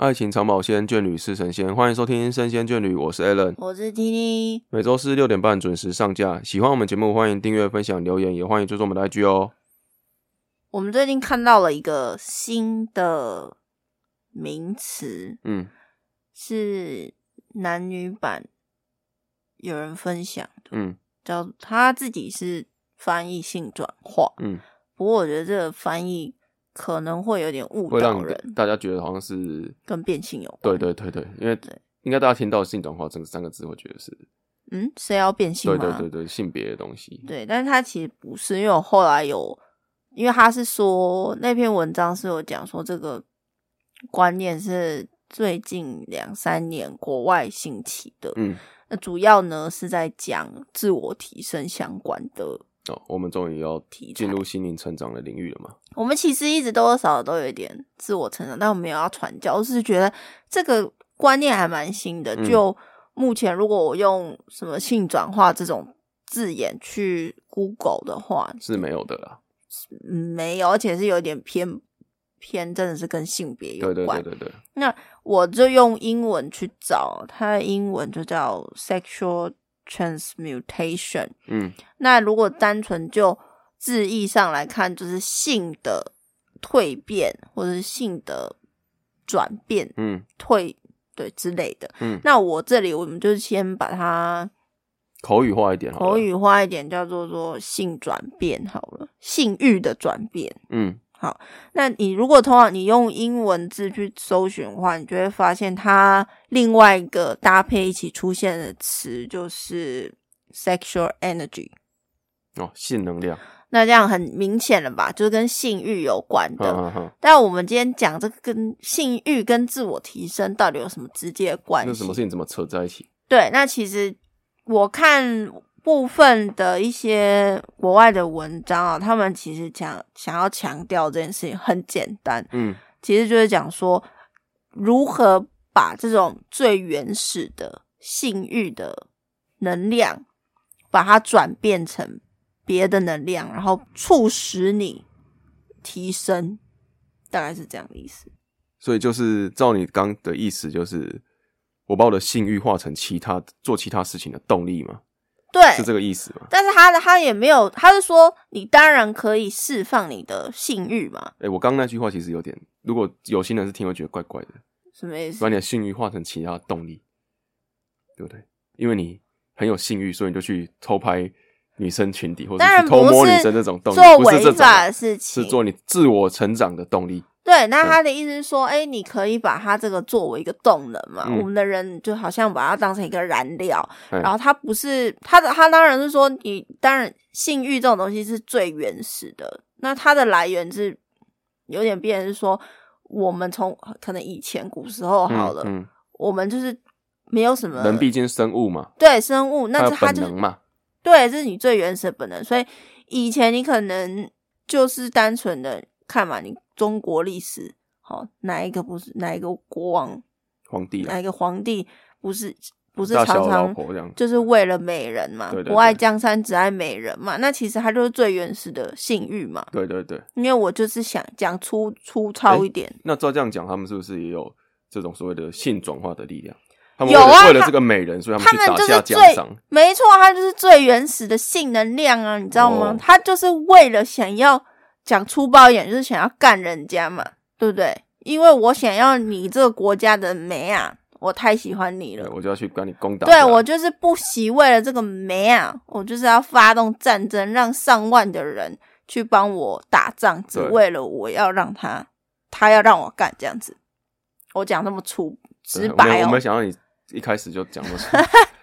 爱情长保鲜，眷侣是神仙。欢迎收听《神仙眷侣》，我是 Allen，我是 Tini。每周四六点半准时上架。喜欢我们节目，欢迎订阅、分享、留言，也欢迎追踪我们的 IG 哦。我们最近看到了一个新的名词，嗯，是男女版有人分享的，嗯叫他自己是翻译性转化。嗯，不过我觉得这个翻译可能会有点误会让你导人，大家觉得好像是跟变性有关。对对对对，因为对应该大家听到性转化这三个字，会觉得是嗯，谁要变性对吗？对对对性别的东西。对，但是他其实不是，因为我后来有，因为他是说那篇文章是有讲说这个观念是最近两三年国外兴起的，嗯，那主要呢是在讲自我提升相关的。哦，我们终于要进入心灵成长的领域了嘛？我们其实一直多多少少都有一点自我成长，但我们没有要传教，我是觉得这个观念还蛮新的。嗯就目前，如果我用什么性转化这种字眼去 Google 的话，是没有的啦。嗯，没有，而且是有点偏偏，真的是跟性别有对对关。对对那，我就用英文去找，它的英文就叫 sexual transmutation。嗯那如果单纯就字义上来看，就是性的蜕变或者是性的转变、嗯蜕对之类的。嗯，那我这里我们就先把它口语化一点好了。口语化一点，叫做做性转变好了，性欲的转变。嗯那你如果通常你用英文字去搜寻的话，你就会发现它另外一个搭配一起出现的词就是 sexual energy。哦，性能量。那这样很明显了吧，就是跟性欲有关的。但我们今天讲这个跟性欲跟自我提升到底有什么直接的关系？那什么事情怎么扯在一起？对，那其实我看部分的一些国外的文章啊，他们其实想想要强调这件事情很简单，嗯其实就是讲说如何把这种最原始的性欲的能量，把它转变成别的能量，然后促使你提升，大概是这样的意思。所以就是照你刚的意思，就是我把我的性欲化成其他做其他事情的动力嘛，对，是这个意思吗？但是他的他也没有，他是说你当然可以释放你的性欲嘛，哎、我刚那句话其实有点，如果有心人是听会觉得怪怪的，什么意思把？你的性欲化成其他动力，对不对？因为你很有性欲，所以你就去偷拍女生裙底，或者去偷摸女生这种动力，做不是这种违法的的，事情是做你自我成长的动力。对，那他的意思是说，哎、你可以把它这个作为一个动能嘛。嗯。我们的人就好像把它当成一个燃料，嗯然后它不是它的，它当然是说，你当然性欲这种东西是最原始的，那它的来源是有点变是说，我们从可能以前古时候好了，嗯，我们就是没有什么嗯人毕竟生物嘛，对生物，那是它就嘛，对，这是你最原始的本能。所以以前你可能就是单纯的看嘛，你中国历史，好哪一个不是哪一个国王，皇帝啊哪一个皇帝不是不是常常就是为了美人嘛，对对对不爱江山只爱美人嘛。那其实他就是最原始的性欲嘛。对对对。因为我就是想讲粗粗糙一点，那照这样讲，他们是不是也有这种所谓的性转化的力量？他们有啊为了这个美人，所以他他们们去打下就是最江山。没错，他就是最原始的性能量啊，你知道吗哦？它就是为了想要讲粗暴一点，就是想要干人家嘛，对不对？因为我想要你这个国家的美啊，我太喜欢你了，对我就要去跟你攻打。对我就是不惜为了这个美啊，我就是要发动战争，让上万的人去帮我打仗，只为了我要让他，他要让我干这样子。我讲这么粗直白我没有我没，想到你一开始就讲那么粗，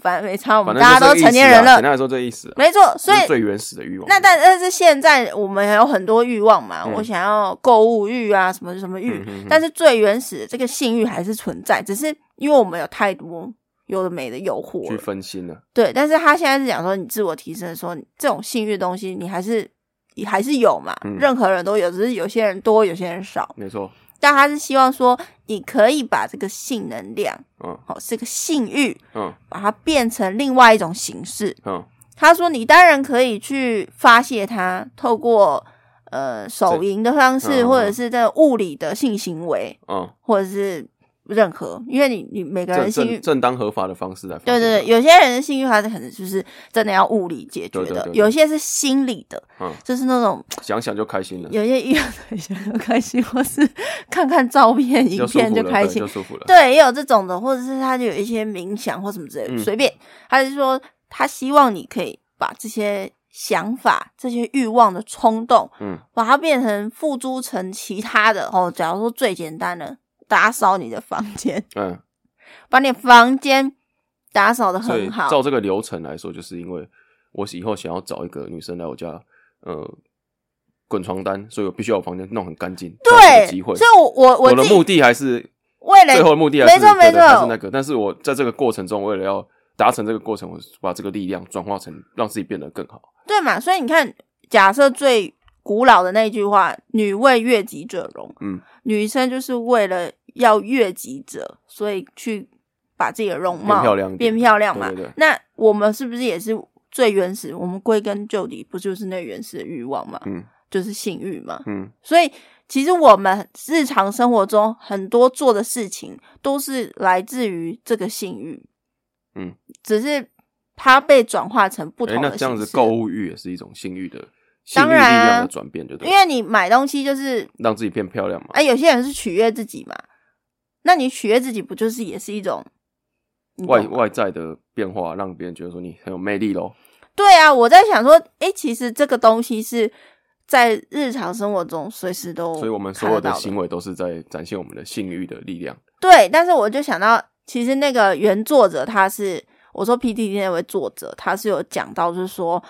反正没差，我反们大家都成年人了啊简，单来说，这意思啊，没错。所以最原始的欲望。那但但是现在我们有很多欲望嘛，嗯我想要购物欲啊，什么什么欲，但是最原始的这个性欲还是存在，只是因为我们有太多有的没的诱惑去，分心了，对。但是他现在是讲说，你自我提升的时候，你这种性欲的东西，你还是你还是有嘛，嗯任何人都有，只是有些人多，有些人少。没错，但他是希望说，你可以把这个性能量，嗯。好、是个性欲，嗯。把它变成另外一种形式。嗯。他说：“你当然可以去发泄它，透过呃手淫的方式，嗯或者是这个物理的性行为，嗯，或者是任何，因为你你每个人正性欲正正当合法的方式来发对对对，有些人的性欲他可能就是真的要物理解决的，有些是心理的，嗯。就是那种想想就开心了，有些遇到对象就开心，或是看看照片、影片服了，对开心。就，舒服了。对，也有这种的，或者是他就有一些冥想或什么之类的，嗯。随便，他是说他希望你可以把这些想法、这些欲望的冲动，嗯，把它变成付诸成其他的哦。假如说最简单的，打扫你的房间，嗯，把你房间打扫的很好，照这个流程来说，就是因为我以后想要找一个女生来我家，呃，滚床单，所以我必须要把房间弄很干净，对，机会。所以我我我的目的还是为了最后的目的还是没错没错。是那个，但是我在这个过程中，为了要达成这个过程，我把这个力量转化成让自己变得更好。对嘛，所以你看，假设最古老的那句话“女为悦己者容”，嗯，女生就是为了要悦己者，所以去把自己的容貌变漂亮变漂亮嘛。对对对那我们是不是也是最原始？我们归根究底，不就是那原始的欲望嘛？嗯就是性欲嘛。嗯，所以其实我们日常生活中很多做的事情，都是来自于这个性欲。嗯，只是它被转化成不哎、同的那这样子购物欲也是一种性欲的性欲力当然啊量的转变，对不对？因为你买东西就是，让自己变漂亮嘛。哎、有些人是取悦自己嘛，那你取悦自己不就是也是一种外外在的变化，让别人觉得说你很有魅力咯。对啊，我在想说，哎、其实这个东西是在日常生活中随时都所以我们所有的行为都是在展现我们的性欲的力量。对，但是我就想到，其实那个原作者他是我说 PTT 那位作者，他是有讲到，就是说，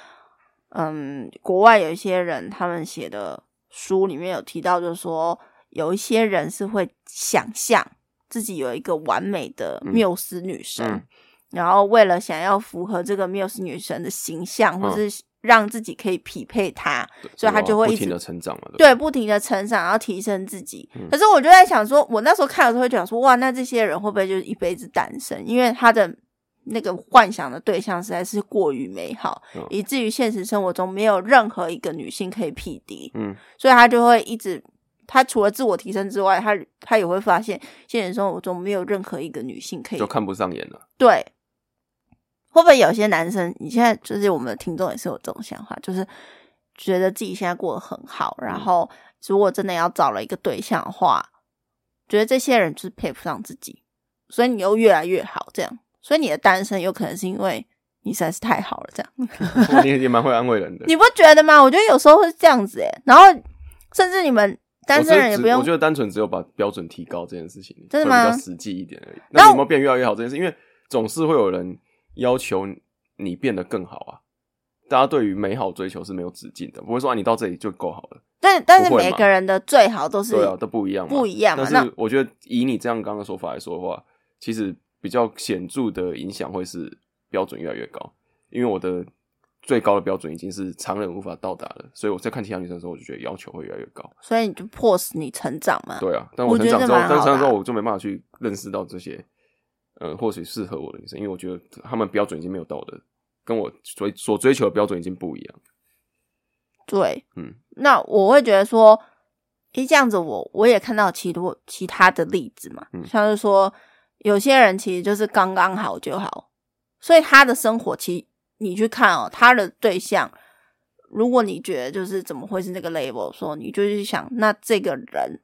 嗯，国外有一些人他们写的书里面有提到，就是说有一些人是会想象自己有一个完美的嗯缪斯女神，嗯然后为了想要符合这个缪斯女神的形象，或嗯是让自己可以匹配她，所以她就会一直不停的成长嘛。对不停的成长，然后提升自己。嗯可是我就在想说，我那时候看的时候会讲说，哇，那这些人会不会就是一辈子单身？因为他的那个幻想的对象实在是过于美好，嗯以至于现实生活中没有任何一个女性可以匹敌，嗯，所以他就会一直。他除了自我提升之外，他他也会发现现实生活中没有任何一个女性可以就看不上眼了。对，会不会有些男生，你现在就是我们的听众也是有这种想法，就是觉得自己现在过得很好，然嗯后如果真的要找了一个对象的话，觉得这些人就是配不上自己，所以你又越来越好，这样，所以你的单身有可能是因为你实在是太好了，这样，你也蛮会安慰人的。你不觉得吗？我觉得有时候会这样子，诶然后甚至你们单身人也不用我觉得单纯只有把标准提高这件事情，真的比较实际一点而已。那有没有变越来越好这件事？因为总是会有人要求你变得更好啊。大家对于美好追求是没有止境的，不会说啊你到这里就够好了。但但是每个人的最好都是对啊，都不一样嘛，不一样嘛但是我觉得以你这样刚刚的说法来说的话，其实比较显著的影响会是标准越来越高，因为我的最高的标准已经是常人无法到达了，所以我在看其他女生的时候，我就觉得要求会越来越高。所以你就迫使你成长嘛。对啊，但我成长之后，但成长之后我就没办法去认识到这些，呃，或许适合我的女生，因为我觉得她们标准已经没有到我的，跟我所所追求的标准已经不一样。对，嗯，那我会觉得说，诶，这样子我我也看到其多其他的例子嘛，嗯像是说有些人其实就是刚刚好就好，所以他的生活其实你去看哦，他的对象，如果你觉得就是怎么会是那个 label，说你就去想，那这个人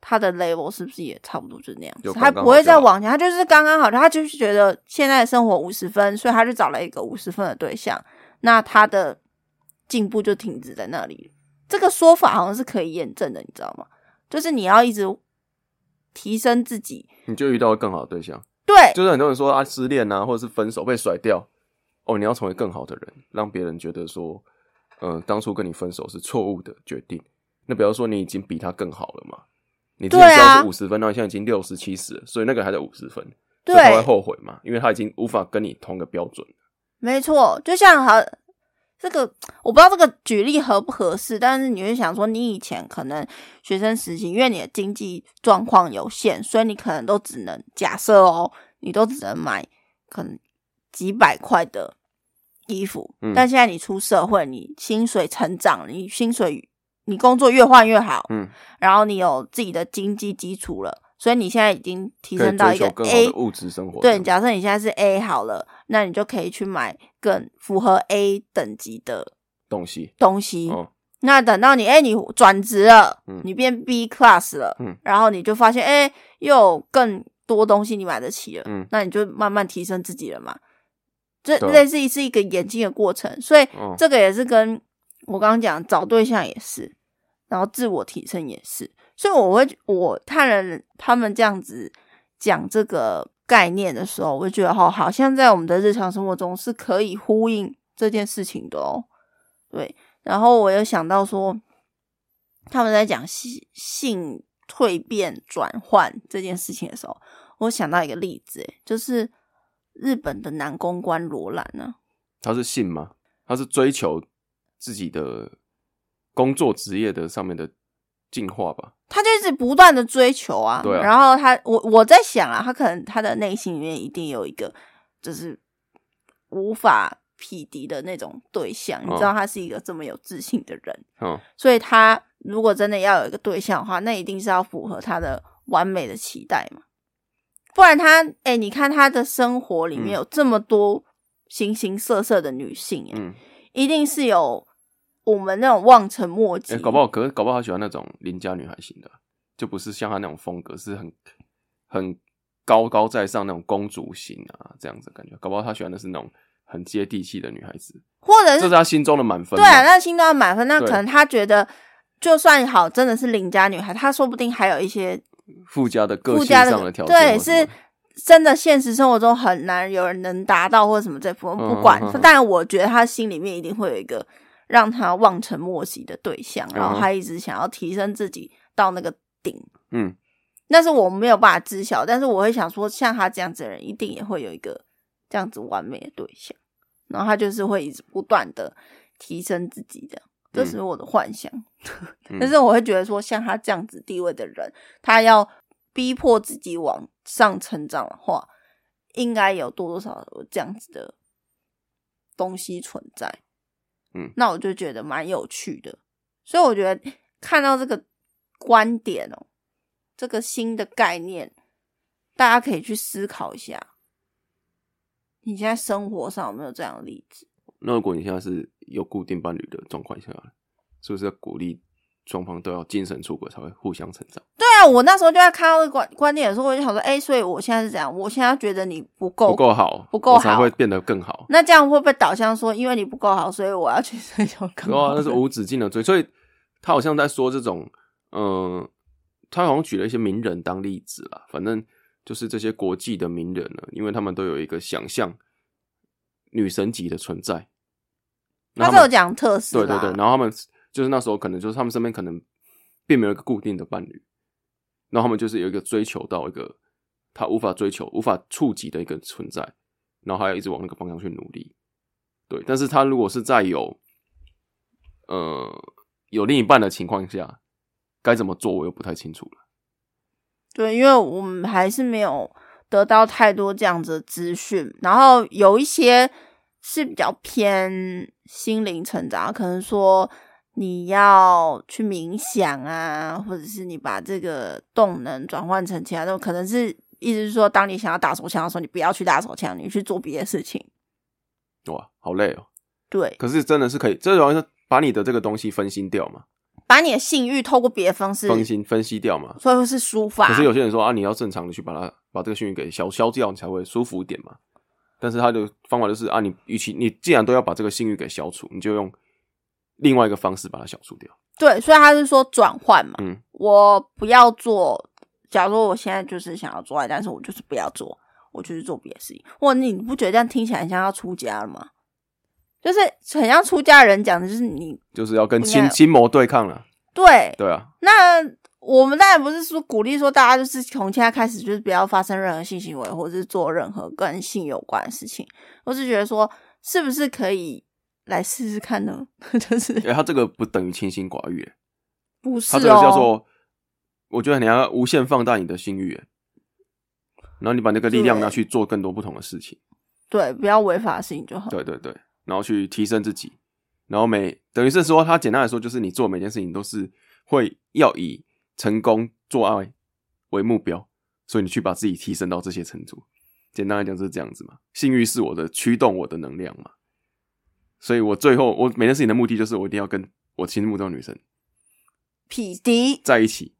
他的 label 是不是也差不多就是那样子？就他不会再往前，他就是刚刚好，他就是觉得现在的生活五十分，所以他就找了一个五十分的对象，那他的进步就停止在那里。这个说法好像是可以验证的，你知道吗？就是你要一直提升自己，你就遇到更好的对象。对就是很多人说啊，失恋啊，或者是分手被甩掉，哦，你要成为更好的人，让别人觉得说，嗯、当初跟你分手是错误的决定。那比方说，你已经比他更好了嘛？你之前对啊五十分，那、你现在已经六十七十了，所以那个还在五十分，对所以他会后悔嘛？因为他已经无法跟你同个标准。没错，就像好这个，我不知道这个举例合不合适，但是你会想说，你以前可能学生时期，因为你的经济状况有限，所以你可能都只能假设哦，你都只能买可能几百块的衣服，嗯但现在你出社会，你薪水成长，你薪水你工作越换越好，嗯，然后你有自己的经济基础了，所以你现在已经提升到一个 A 物质生活。对，假设你现在是 A 好了，那你就可以去买更符合 A 等级的东西，东西。哦，那等到你哎、你转职了，嗯你变 B class 了，嗯然后你就发现哎、又有更多东西你买得起了，嗯那你就慢慢提升自己了嘛。这类似于是一个演进的过程，所以哦，这个也是跟我刚刚讲找对象也是，然后自我提升也是，所以我会我看了他们这样子讲这个概念的时候，我就觉得哦，好像在我们的日常生活中是可以呼应这件事情的哦。对，然后我又想到说，他们在讲性性蜕变转换这件事情的时候，我想到一个例子，就是日本的男公关罗兰呢、他是信吗？他是追求自己的工作职业的上面的进化吧？他就是不断的追求啊，对啊然后他，我我在想啊，他可能他的内心里面一定有一个就是无法匹敌的那种对象，你知道他是一个这么有自信的人，嗯，所以他如果真的要有一个对象的话，那一定是要符合他的完美的期待嘛，不然他，哎、你看他的生活里面嗯。有这么多形形色色的女性、哎、嗯，一定是有我们那种望尘莫及，哎、搞不好，可是搞不好他喜欢那种邻家女孩型的，就不是像他那种风格，是很很高高在上那种公主型啊，这样子的感觉。搞不好他喜欢的是那种很接地气的女孩子，或者是这是他心中的满分对啊，嘛。那心中的满分，那可能他觉得就算好，真的是邻家女孩，她说不定还有一些附加的个性上的条件对，是真的现实生活中很难有人能达到或者什么这部分，嗯不管但我觉得他心里面一定会有一个让他望尘莫及的对象，然后嗯。他一直想要提升自己到那个顶。嗯，但是我没有办法知晓，但是我会想说，像他这样子的人，一定也会有一个这样子完美的对象，然后他就是会一直不断的提升自己的，这是我的幻想。嗯但是我会觉得说，像他这样子地位的人，他要逼迫自己往上成长的话，应该有多多少这样子的东西存在。嗯那我就觉得蛮有趣的，所以我觉得看到这个观点哦，这个新的概念，大家可以去思考一下，你现在生活上有没有这样的例子？那如果你现在是有固定伴侣的状况下，是不是要鼓励双方都要精神出轨才会互相成长？对啊，我那时候就在看到这个观观点的时候，我就想说，哎、所以我现在是这样？我现在觉得你不够不够好，不够好才好会变得更好。那这样会不会导向说，因为你不够好，所以我要去追求更哇，好的？那是无止境的追，所以他好像在说这种，嗯、他好像举了一些名人当例子啦，反正就是这些国际的名人呢，因为他们都有一个想象女神级的存在。那他是有讲特斯拉，对对对，然后他们就是那时候可能就是他们身边可能并没有一个固定的伴侣，然后他们就是有一个追求到一个他无法追求、无法触及的一个存在，然后还要一直往那个方向去努力。对，但是他如果是在有呃有另一半的情况下，该怎么做我又不太清楚了。对，因为我们还是没有得到太多这样子的资讯，然后有一些是比较偏心灵成长，可能说你要去冥想啊，或者是你把这个动能转换成其他的，可能是意思是说，当你想要打手枪的时候，你不要去打手枪，你去做别的事情。哇，好累哦！对，可是真的是可以，这种是把你的这个东西分心掉嘛，把你的性欲透过别的方式，分心分析掉嘛。所以会是抒发。可是有些人说啊，你要正常的去把它把这个幸运给消消掉，你才会舒服一点嘛。但是他的方法就是啊，你与其你既然都要把这个性欲给消除，你就用另外一个方式把它消除掉。对，所以他是说转换嘛，嗯，我不要做。假如我现在就是想要做爱，但是我就是不要做，我就是做别的事情。哇，你不觉得这样听起来很像要出家了吗？就是很像出家人讲的，就是你就是要跟心心魔对抗了。对。对啊，那我们当然不是说鼓励说大家就是从现在开始就是不要发生任何性行为，或者是做任何跟性有关的事情。我是觉得说，是不是可以来试试看呢？就是哎、他这个不等于清心寡欲，不是他这个叫哦？做，我觉得你要无限放大你的性欲，哎然后你把那个力量对拿去做更多不同的事情。对，不要违法的事情就好。对对对，然后去提升自己，然后每等于是说，他简单来说就是你做每件事情都是会要以成功做爱为目标，所以你去把自己提升到这些程度。简单来讲就是这样子嘛，性欲是我的驱动我的能量嘛，所以我最后我每件事情的目的就是我一定要跟我心目中的女生匹敌在一起，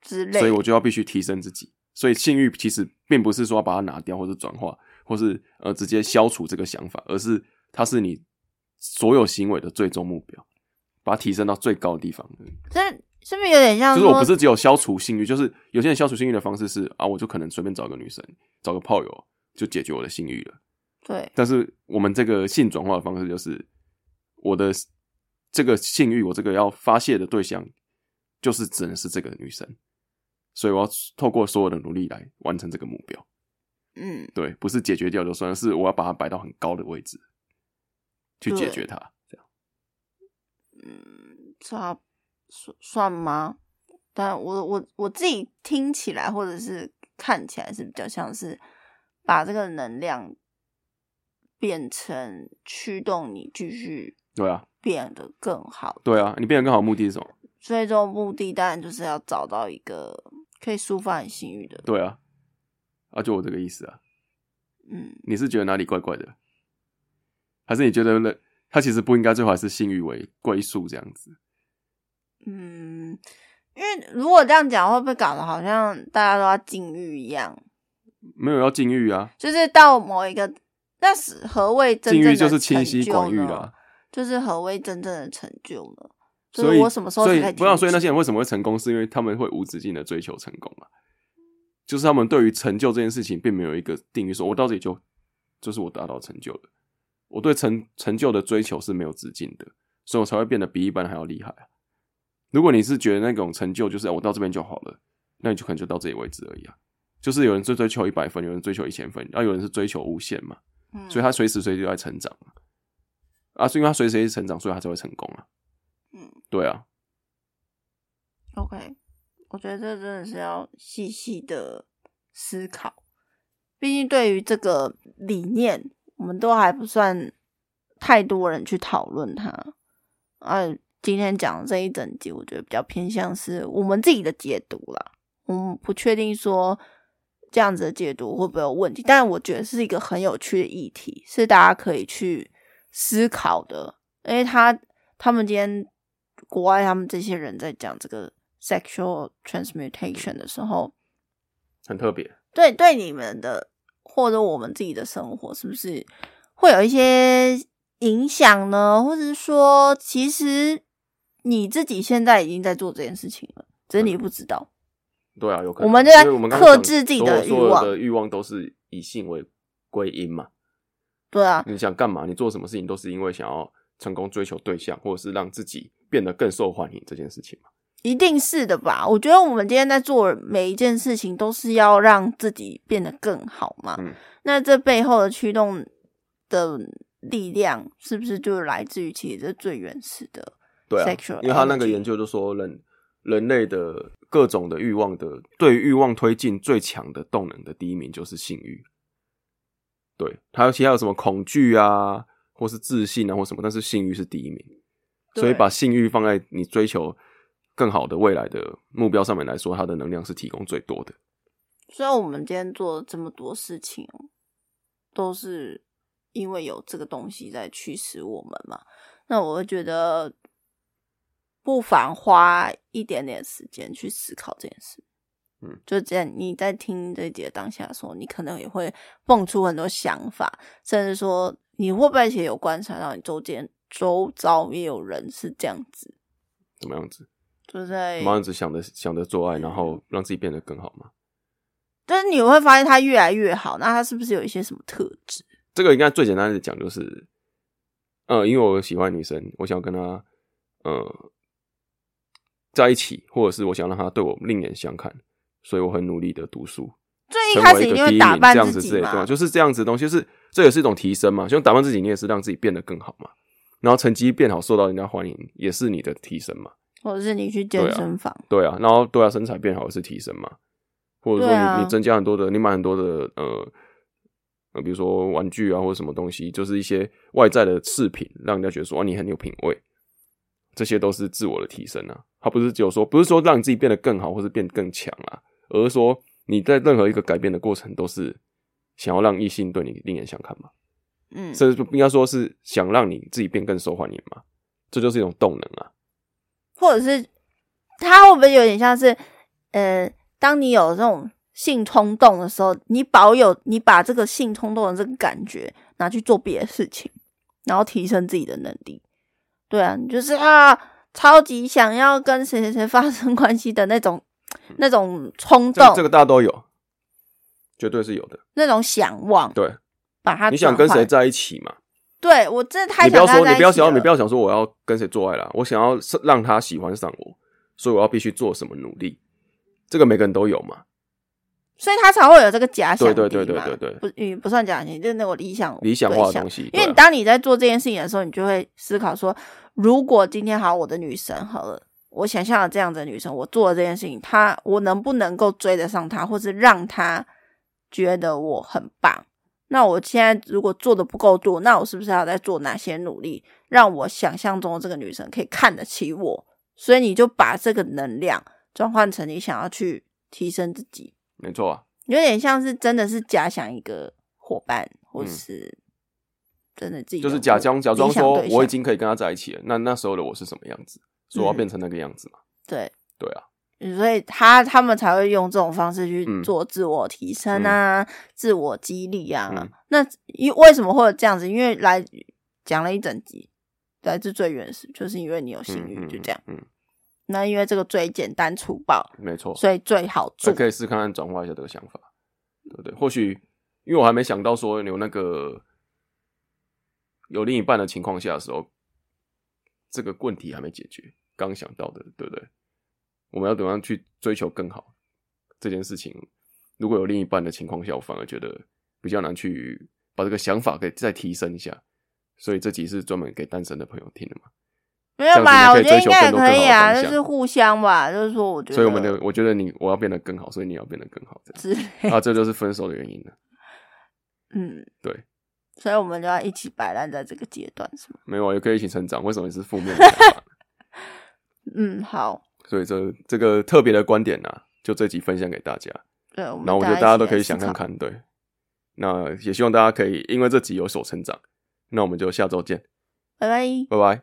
之类，所以我就要必须提升自己。所以性欲其实并不是说要把它拿掉，或者转化，或是呃直接消除这个想法，而是它是你所有行为的最终目标，把它提升到最高的地方。这是不是有点像说？就是我不是只有消除性欲，就是有些人消除性欲的方式是啊，我就可能随便找个女生，找个炮友就解决我的性欲了。对，但是我们这个性转化的方式就是，我的这个性欲，我这个要发泄的对象，就是只能是这个女生，所以我要透过所有的努力来完成这个目标。嗯，对，不是解决掉就算了，是我要把它摆到很高的位置去解决它。这样，嗯差算算吗？但我我我自己听起来或者是看起来是比较像是把这个能量变成驱动你继续对啊，变得更好。对啊，你变得更好，目的是什么？最终目的当然就是要找到一个可以抒发你性欲的。对啊，啊，就我这个意思啊。嗯，你是觉得哪里怪怪的，还是你觉得人他其实不应该最后还是性欲为归宿这样子？嗯，因为如果这样讲，会不会搞得好像大家都要禁欲一样？没有要禁欲啊，就是到某一个，那是何谓真正的禁欲就是清晰成就呢管欲啦。就是何谓真正的成就呢？就所以是我什么时候所以才不知道，所以那些人为什么会成功，是因为他们会无止境的追求成功啊。就是他们对于成就这件事情，并没有一个定义，说我到这里就就是我达到成就了。我对成成就的追求是没有止境的，所以我才会变得比一般人还要厉害啊。如果你是觉得那种成就就是、啊我到这边就好了，那你就可能就到这里为止而已啊。就是有人追追求一百分，有人追求一千分，啊，有人是追求无限嘛，嗯所以他随时随地都在成长嘛。啊，是因为他随时随地成长，所以他才会成功啊。嗯对啊，OK，我觉得这真的是要细细的思考，毕竟对于这个理念，我们都还不算太多人去讨论它。啊，今天讲的这一整集，我觉得比较偏向是我们自己的解读啦。我们不确定说这样子的解读会不会有问题，但我觉得是一个很有趣的议题，是大家可以去思考的。因为他他们今天国外他们这些人在讲这个 sexual transmutation 的时候，很特别。对对你们的或者我们自己的生活，是不是会有一些影响呢？或者是说，其实你自己现在已经在做这件事情了，只是你不知道。对啊，有可能。我们就在克制自己的欲望的欲望都是以性为归因嘛。对啊，你想干嘛？你做什么事情都是因为想要成功追求对象，或者是让自己变得更受欢迎这件事情嘛。一定是的吧？我觉得我们今天在做每一件事情，都是要让自己变得更好嘛。嗯那这背后的驱动的力量，是不是就是来自于其实这最原始的？对啊因为他那个研究就说人人类的各种的欲望的对欲望推进最强的动能的第一名就是性欲。对，还有其他有什么恐惧啊，或是自信啊，或什么，但是性欲是第一名。所以把性欲放在你追求更好的未来的目标上面来说，它的能量是提供最多的。虽然我们今天做了这么多事情哦，都是因为有这个东西在驱使我们嘛。那我会觉得，不妨花一点点时间去思考这件事。嗯，就这样，你在听这一节当下的时候，你可能也会蹦出很多想法，甚至说你会不会也有观察到你周间周遭也有人是这样子，怎么样子？就在怎么样子想着想着做爱，然后让自己变得更好吗？但是你会发现他越来越好，那他是不是有一些什么特质？这个应该最简单的讲就是，呃，因为我喜欢女生，我想要跟她呃在一起，或者是我想让他对我另眼相看，所以我很努力的读书，最一开始一定会打扮自己？嘛，就是这样子的东西，就是这也是一种提升嘛。就打扮自己，你也是让自己变得更好嘛。然后成绩变好，受到人家欢迎，也是你的提升嘛。或者是你去健身房，对啊，然后对啊，身材变好也是提升嘛，或者说你、啊你增加很多的，你买很多的呃呃，比如说玩具啊或者什么东西，就是一些外在的饰品，让人家觉得说啊你很有品味，这些都是自我的提升啊。他不是只有说，不是说让你自己变得更好或是变得更强啊，而是说你在任何一个改变的过程都是想要让异性对你另眼相看嘛，嗯，甚至应该说是想让你自己变更受欢迎嘛，这就是一种动能啊。或者是他会不会有点像是，呃，当你有这种性冲动的时候，你保有你把这个性冲动的这个感觉拿去做别的事情，然后提升自己的能力。对啊，你就是啊，超级想要跟谁谁谁发生关系的那种那种冲动，这这个大家都有，绝对是有的。那种想望，对，把他你想跟谁？在一起嘛？对我真的太你不要说，你不要想你不要想说我要跟谁做爱啦，我想要是让他喜欢上我，所以我要必须做什么努力。这个每个人都有嘛，所以他才会有这个假想敌对对对对对对不，嗯，不算假想敌，就是那种理想理想化的东西。因为当你在做这件事情的时候，你就会思考说，如果今天好，我的女神好了，我想象的这样的女神，我做了这件事情，她我能不能够追得上她，或是让她觉得我很棒？那我现在如果做的不够多，那我是不是要再做哪些努力，让我想象中的这个女神可以看得起我？所以你就把这个能量转换成你想要去提升自己，没错啊，有点像是真的是假想一个伙伴，或嗯是真的自己的就是假装假装说我已经可以跟他在一起了，那那时候的我是什么样子，说我要嗯变成那个样子嘛。对，对啊，所以他他们才会用这种方式去嗯做自我提升啊、自我激励啊。嗯那因为什么会有这样子？因为来讲了一整集，来自最原始，就是因为你有性欲，就这样。嗯，那因为这个最简单粗暴，没错，所以最好做。这可以试看看转化一下这个想法，对不对？或许因为我还没想到说有那个有另一半的情况下的时候，这个问题还没解决，刚想到的，对不对？我们要怎么样去追求更好这件事情？如果有另一半的情况下，我反而觉得比较难去把这个想法给再提升一下。所以这集是专门给单身的朋友听的嘛？没有吧？我觉得应该也可以啊，就是互相吧。就是说，我觉得，所以我们的，我觉得你我要变得更好，所以你要变得更好，这之类，样啊，这就是分手的原因了。嗯，对，所以我们就要一起摆烂在这个阶段，是吗？没有啊，也可以一起成长。为什么是负面的想法？嗯，好，所以这这个特别的观点呢、就这集分享给大家。对，然后我觉得大家都可以。想看看，对。那也希望大家可以因为这集有所成长。那我们就下周见，拜拜。拜拜。